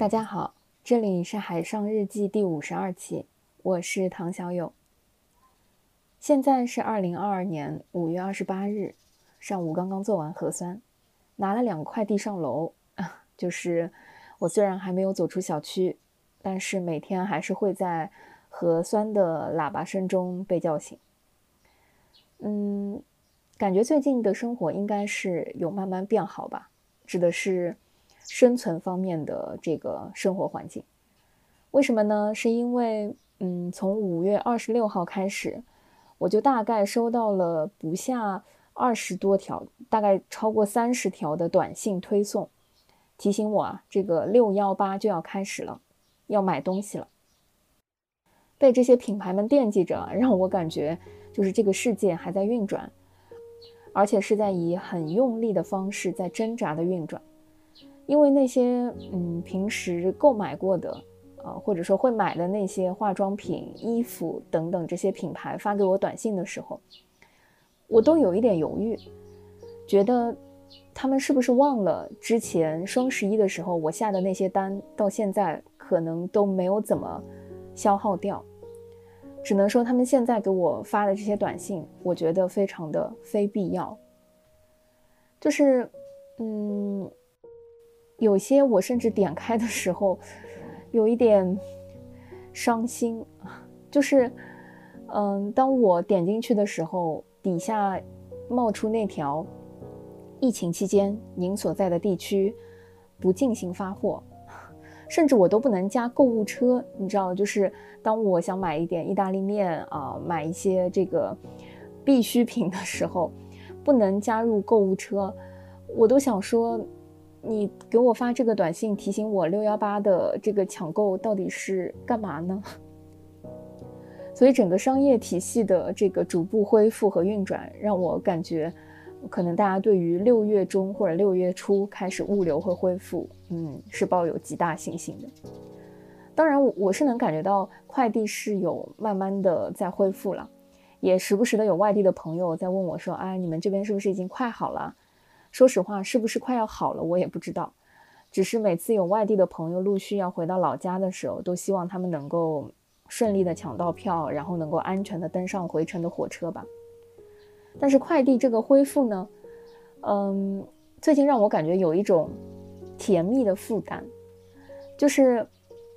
大家好，这里是海上日记第五十二期，我是唐小友。现在是二零二二年五月二十八日上午，刚刚做完核酸，拿了两个快递上楼。就是我虽然还没有走出小区，但是每天还是会在核酸的喇叭声中被叫醒。嗯，感觉最近的生活应该是有慢慢变好吧，指的是。生存方面的这个生活环境，为什么呢？是因为，嗯，从五月二十六号开始，我就大概收到了不下二十多条，大概超过三十条的短信推送，提醒我啊，这个六幺八就要开始了，要买东西了。被这些品牌们惦记着，让我感觉就是这个世界还在运转，而且是在以很用力的方式在挣扎的运转。因为那些嗯平时购买过的，呃或者说会买的那些化妆品、衣服等等这些品牌发给我短信的时候，我都有一点犹豫，觉得他们是不是忘了之前双十一的时候我下的那些单，到现在可能都没有怎么消耗掉。只能说他们现在给我发的这些短信，我觉得非常的非必要，就是嗯。有些我甚至点开的时候，有一点伤心就是，嗯，当我点进去的时候，底下冒出那条“疫情期间您所在的地区不进行发货”，甚至我都不能加购物车。你知道，就是当我想买一点意大利面啊，买一些这个必需品的时候，不能加入购物车，我都想说。你给我发这个短信提醒我六幺八的这个抢购到底是干嘛呢？所以整个商业体系的这个逐步恢复和运转，让我感觉，可能大家对于六月中或者六月初开始物流会恢复，嗯，是抱有极大信心的。当然，我我是能感觉到快递是有慢慢的在恢复了，也时不时的有外地的朋友在问我说，哎，你们这边是不是已经快好了？说实话，是不是快要好了，我也不知道。只是每次有外地的朋友陆续要回到老家的时候，都希望他们能够顺利的抢到票，然后能够安全的登上回程的火车吧。但是快递这个恢复呢，嗯，最近让我感觉有一种甜蜜的负担，就是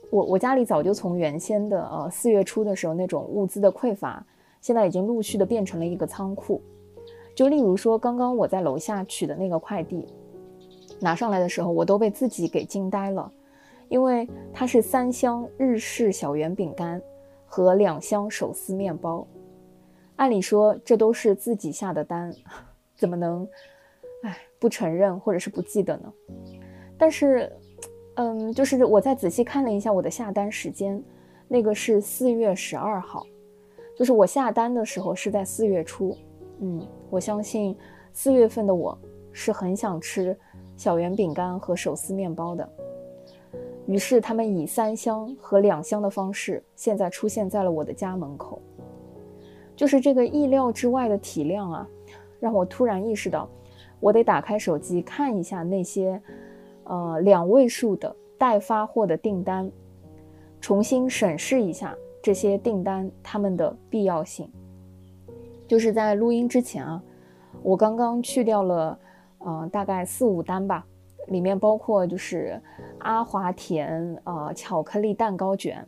我我家里早就从原先的呃四月初的时候那种物资的匮乏，现在已经陆续的变成了一个仓库。就例如说，刚刚我在楼下取的那个快递，拿上来的时候，我都被自己给惊呆了，因为它是三箱日式小圆饼干和两箱手撕面包。按理说这都是自己下的单，怎么能，哎，不承认或者是不记得呢？但是，嗯，就是我再仔细看了一下我的下单时间，那个是四月十二号，就是我下单的时候是在四月初。嗯，我相信四月份的我是很想吃小圆饼干和手撕面包的。于是他们以三箱和两箱的方式，现在出现在了我的家门口。就是这个意料之外的体量啊，让我突然意识到，我得打开手机看一下那些呃两位数的待发货的订单，重新审视一下这些订单它们的必要性。就是在录音之前啊，我刚刚去掉了，呃，大概四五单吧，里面包括就是阿华田呃巧克力蛋糕卷，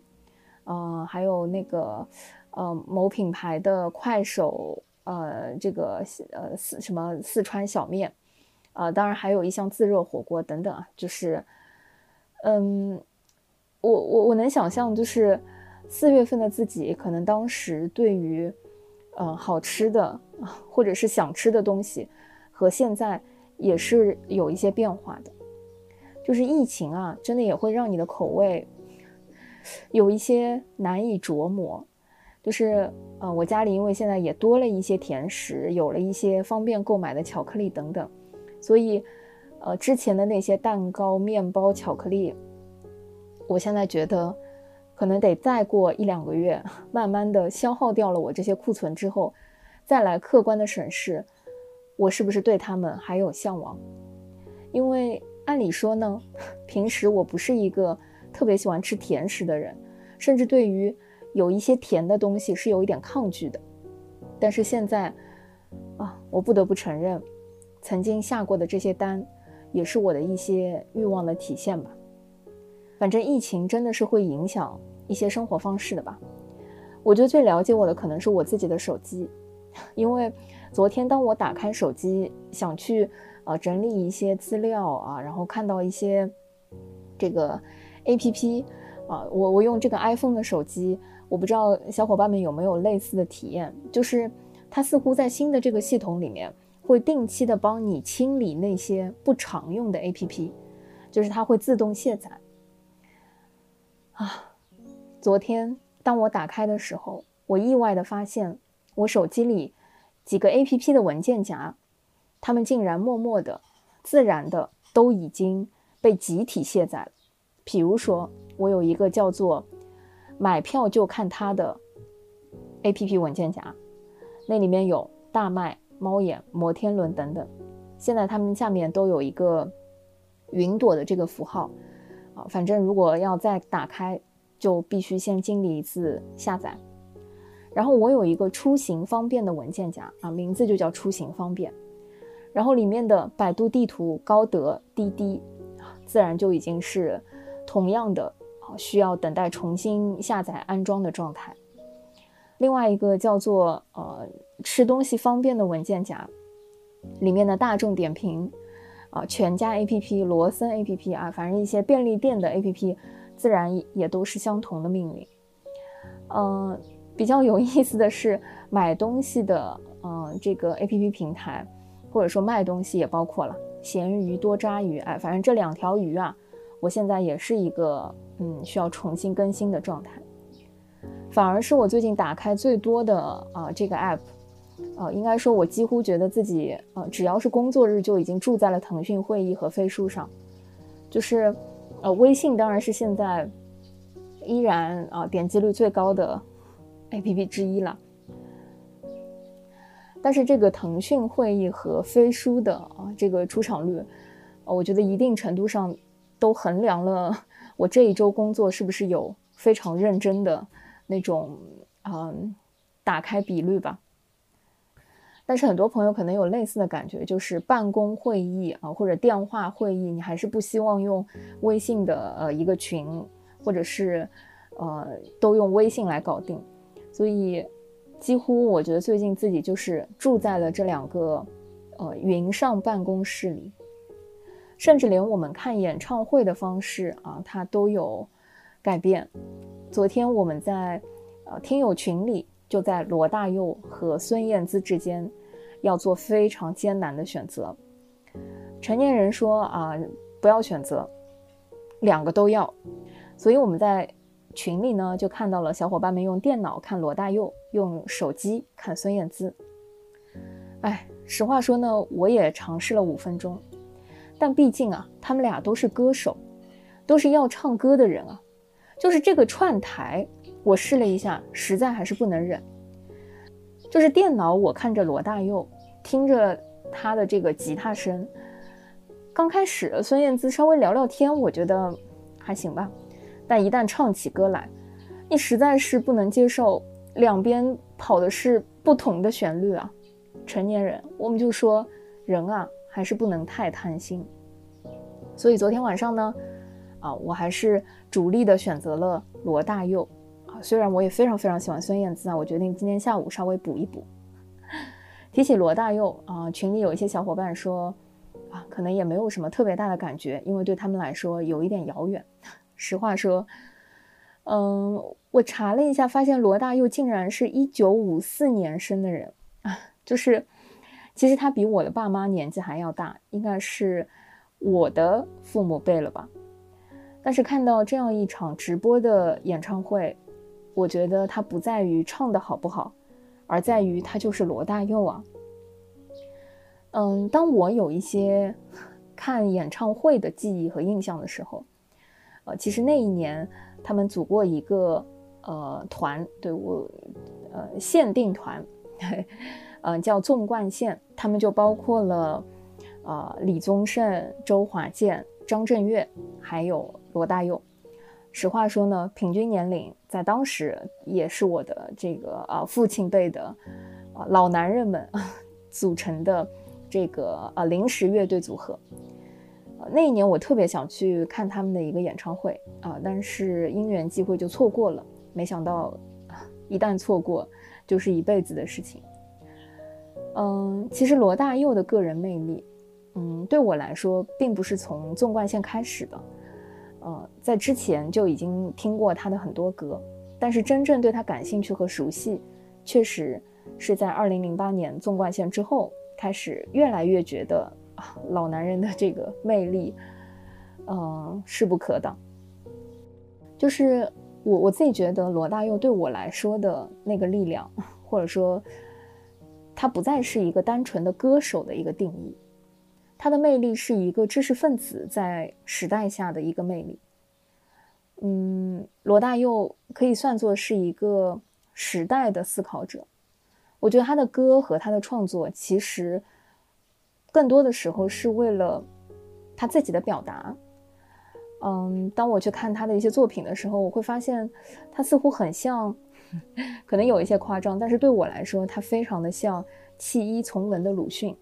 呃，还有那个呃某品牌的快手呃这个呃四什么四川小面，呃，当然还有一箱自热火锅等等啊，就是，嗯，我我我能想象，就是四月份的自己可能当时对于。嗯，好吃的，或者是想吃的东西，和现在也是有一些变化的。就是疫情啊，真的也会让你的口味有一些难以琢磨。就是，呃，我家里因为现在也多了一些甜食，有了一些方便购买的巧克力等等，所以，呃，之前的那些蛋糕、面包、巧克力，我现在觉得。可能得再过一两个月，慢慢的消耗掉了我这些库存之后，再来客观的审视，我是不是对他们还有向往？因为按理说呢，平时我不是一个特别喜欢吃甜食的人，甚至对于有一些甜的东西是有一点抗拒的。但是现在，啊，我不得不承认，曾经下过的这些单，也是我的一些欲望的体现吧。反正疫情真的是会影响一些生活方式的吧。我觉得最了解我的可能是我自己的手机，因为昨天当我打开手机想去呃整理一些资料啊，然后看到一些这个 A P P 啊，我我用这个 iPhone 的手机。我不知道小伙伴们有没有类似的体验，就是它似乎在新的这个系统里面会定期的帮你清理那些不常用的 APP，就是它会自动卸载。啊，昨天当我打开的时候，我意外的发现我手机里几个 APP 的文件夹，它们竟然默默的、自然的都已经被集体卸载了。比如说，我有一个叫做。买票就看它的 A P P 文件夹，那里面有大麦、猫眼、摩天轮等等。现在它们下面都有一个云朵的这个符号啊，反正如果要再打开，就必须先经历一次下载。然后我有一个出行方便的文件夹啊，名字就叫出行方便。然后里面的百度地图、高德、滴滴自然就已经是同样的啊。需要等待重新下载安装的状态。另外一个叫做呃吃东西方便的文件夹，里面的大众点评、啊全家 APP、罗森 APP 啊，反正一些便利店的 APP，自然也都是相同的命运。嗯，比较有意思的是买东西的嗯这个 APP 平台，或者说卖东西也包括了咸鱼、多抓鱼，哎，反正这两条鱼啊。我现在也是一个嗯需要重新更新的状态，反而是我最近打开最多的啊这个 app，呃应该说我几乎觉得自己呃只要是工作日就已经住在了腾讯会议和飞书上，就是呃微信当然是现在依然啊点击率最高的 app 之一了，但是这个腾讯会议和飞书的啊这个出场率，呃我觉得一定程度上。都衡量了我这一周工作是不是有非常认真的那种，嗯，打开比率吧。但是很多朋友可能有类似的感觉，就是办公会议啊或者电话会议，你还是不希望用微信的呃一个群，或者是呃都用微信来搞定。所以几乎我觉得最近自己就是住在了这两个呃云上办公室里。甚至连我们看演唱会的方式啊，它都有改变。昨天我们在呃听友群里，就在罗大佑和孙燕姿之间要做非常艰难的选择。成年人说啊，不要选择，两个都要。所以我们在群里呢，就看到了小伙伴们用电脑看罗大佑，用手机看孙燕姿。哎，实话说呢，我也尝试了五分钟。但毕竟啊，他们俩都是歌手，都是要唱歌的人啊。就是这个串台，我试了一下，实在还是不能忍。就是电脑，我看着罗大佑，听着他的这个吉他声。刚开始孙燕姿稍微聊聊天，我觉得还行吧。但一旦唱起歌来，你实在是不能接受两边跑的是不同的旋律啊。成年人，我们就说人啊。还是不能太贪心，所以昨天晚上呢，啊，我还是主力的选择了罗大佑。虽然我也非常非常喜欢孙燕姿啊，我决定今天下午稍微补一补。提起罗大佑啊，群里有一些小伙伴说啊，可能也没有什么特别大的感觉，因为对他们来说有一点遥远。实话说，嗯，我查了一下，发现罗大佑竟然是一九五四年生的人啊，就是。其实他比我的爸妈年纪还要大，应该是我的父母辈了吧。但是看到这样一场直播的演唱会，我觉得他不在于唱的好不好，而在于他就是罗大佑啊。嗯，当我有一些 看演唱会的记忆和印象的时候，呃，其实那一年他们组过一个呃团，对我呃限定团。嗯，叫纵贯线，他们就包括了，呃，李宗盛、周华健张震岳，还有罗大佑。实话说呢，平均年龄在当时也是我的这个啊父亲辈的啊老男人们 组成的这个啊临时乐队组合。那一年我特别想去看他们的一个演唱会啊，但是因缘际会就错过了。没想到一旦错过，就是一辈子的事情。嗯，其实罗大佑的个人魅力，嗯，对我来说并不是从纵贯线开始的。呃，在之前就已经听过他的很多歌，但是真正对他感兴趣和熟悉，确实是在二零零八年纵贯线之后，开始越来越觉得，老男人的这个魅力，嗯，势不可挡。就是我我自己觉得罗大佑对我来说的那个力量，或者说，他不再是一个单纯的歌手的一个定义。他的魅力是一个知识分子在时代下的一个魅力。嗯，罗大佑可以算作是一个时代的思考者。我觉得他的歌和他的创作，其实更多的时候是为了他自己的表达。嗯，当我去看他的一些作品的时候，我会发现他似乎很像，可能有一些夸张，但是对我来说，他非常的像弃医从文的鲁迅。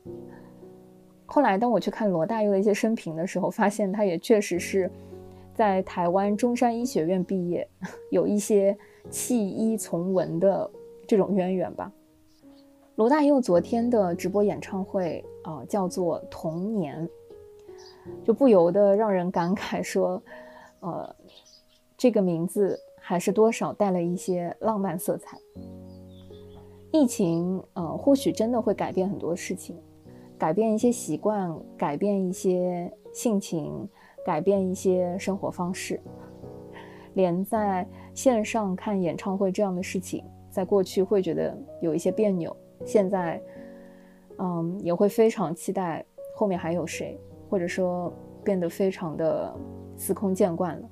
后来，当我去看罗大佑的一些生平的时候，发现他也确实是在台湾中山医学院毕业，有一些弃医从文的这种渊源吧。罗大佑昨天的直播演唱会啊，叫做《童年》，就不由得让人感慨说，呃，这个名字还是多少带了一些浪漫色彩。疫情，呃，或许真的会改变很多事情。改变一些习惯，改变一些性情，改变一些生活方式。连在线上看演唱会这样的事情，在过去会觉得有一些别扭，现在，嗯，也会非常期待后面还有谁，或者说变得非常的司空见惯了。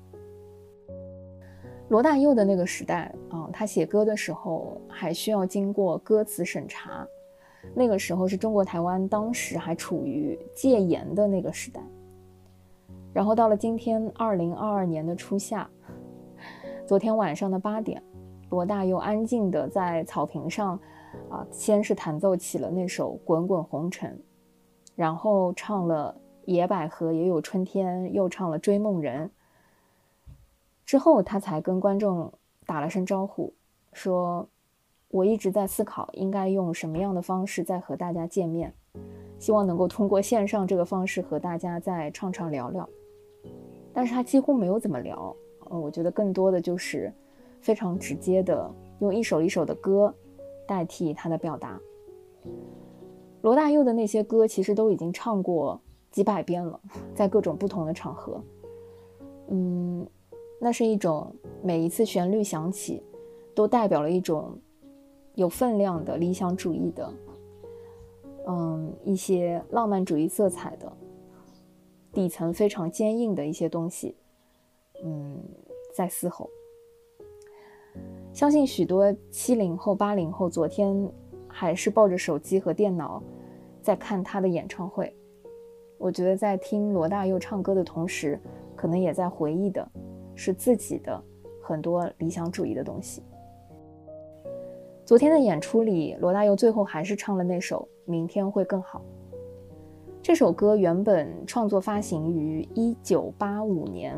罗大佑的那个时代啊，他写歌的时候还需要经过歌词审查。那个时候是中国台湾当时还处于戒严的那个时代，然后到了今天二零二二年的初夏，昨天晚上的八点，罗大佑安静的在草坪上，啊，先是弹奏起了那首《滚滚红尘》，然后唱了《野百合也有春天》，又唱了《追梦人》，之后他才跟观众打了声招呼，说。我一直在思考应该用什么样的方式再和大家见面，希望能够通过线上这个方式和大家再畅畅聊聊。但是他几乎没有怎么聊，呃，我觉得更多的就是非常直接的用一首一首的歌代替他的表达。罗大佑的那些歌其实都已经唱过几百遍了，在各种不同的场合，嗯，那是一种每一次旋律响起，都代表了一种。有分量的理想主义的，嗯，一些浪漫主义色彩的，底层非常坚硬的一些东西，嗯，在嘶吼。相信许多七零后、八零后，昨天还是抱着手机和电脑在看他的演唱会。我觉得在听罗大佑唱歌的同时，可能也在回忆的是自己的很多理想主义的东西。昨天的演出里，罗大佑最后还是唱了那首《明天会更好》。这首歌原本创作发行于一九八五年，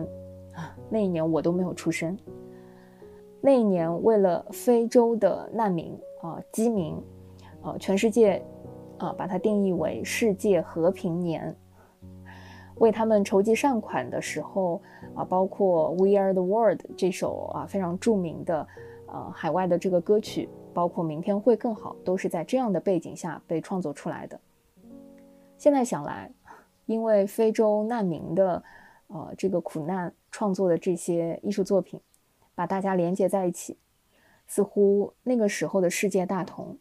啊，那一年我都没有出生。那一年，为了非洲的难民啊饥民，呃，全世界啊把它定义为世界和平年，为他们筹集善款的时候啊，包括《We Are the World》这首啊非常著名的呃海外的这个歌曲。包括明天会更好，都是在这样的背景下被创作出来的。现在想来，因为非洲难民的，呃，这个苦难创作的这些艺术作品，把大家连接在一起，似乎那个时候的世界大同，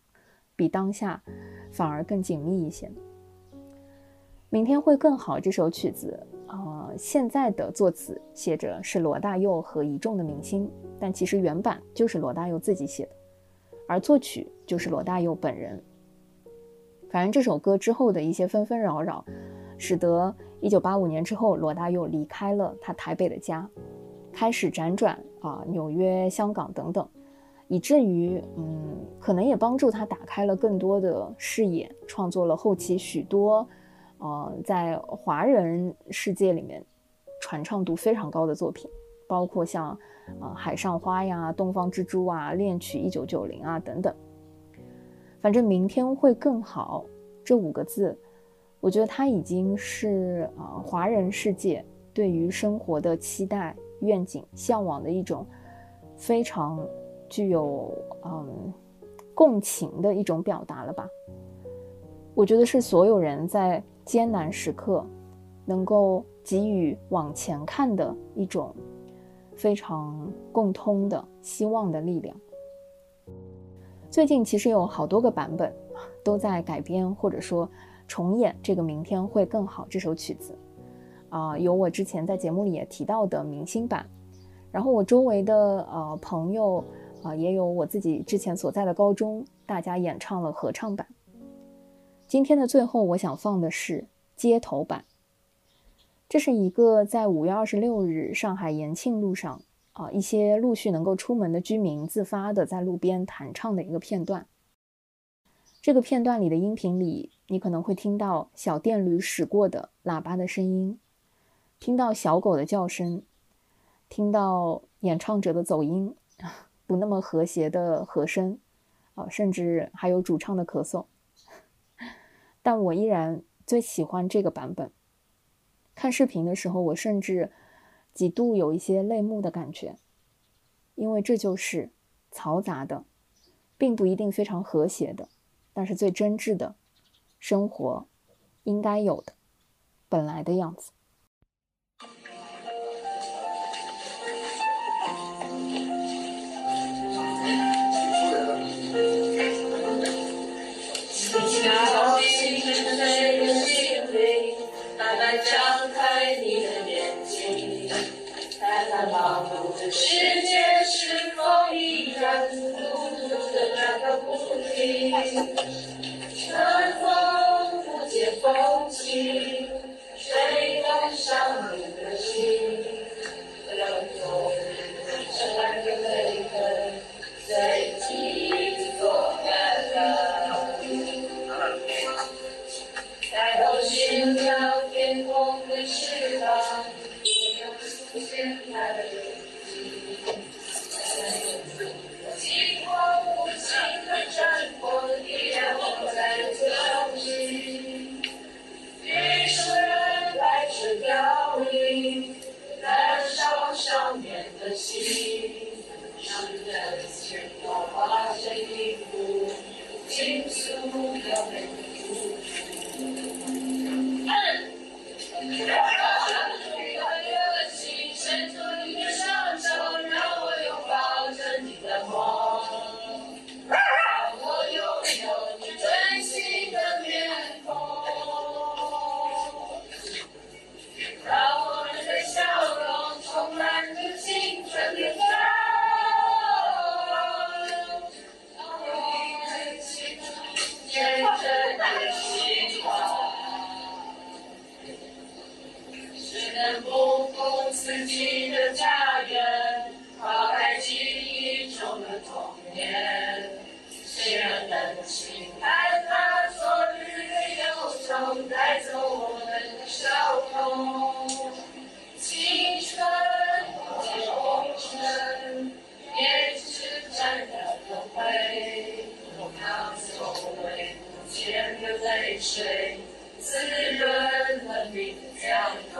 比当下反而更紧密一些。明天会更好这首曲子，呃，现在的作词写着是罗大佑和一众的明星，但其实原版就是罗大佑自己写的。而作曲就是罗大佑本人。反正这首歌之后的一些纷纷扰扰，使得一九八五年之后，罗大佑离开了他台北的家，开始辗转啊纽约、香港等等，以至于嗯，可能也帮助他打开了更多的视野，创作了后期许多呃在华人世界里面传唱度非常高的作品，包括像啊《海上花》呀、《东方之珠》啊、《恋曲一九九零》啊等等。反正明天会更好这五个字。我觉得它已经是啊，华人世界对于生活的期待、愿景、向往的一种非常具有嗯共情的一种表达了吧。我觉得是所有人在艰难时刻能够给予往前看的一种非常共通的希望的力量。最近其实有好多个版本都在改编，或者说。重演这个明天会更好这首曲子，啊，有我之前在节目里也提到的明星版，然后我周围的呃朋友啊，也有我自己之前所在的高中，大家演唱了合唱版。今天的最后，我想放的是街头版，这是一个在五月二十六日上海延庆路上啊，一些陆续能够出门的居民自发的在路边弹唱的一个片段。这个片段里的音频里，你可能会听到小电驴驶过的喇叭的声音，听到小狗的叫声，听到演唱者的走音，不那么和谐的和声，啊，甚至还有主唱的咳嗽。但我依然最喜欢这个版本。看视频的时候，我甚至几度有一些泪目的感觉，因为这就是嘈杂的，并不一定非常和谐的。但是最真挚的生活，应该有的本来的样子。Thank you. 我们的笑容，青春的红尘，也许真的梦会。我怕从未见过泪水滋润了你的笑容。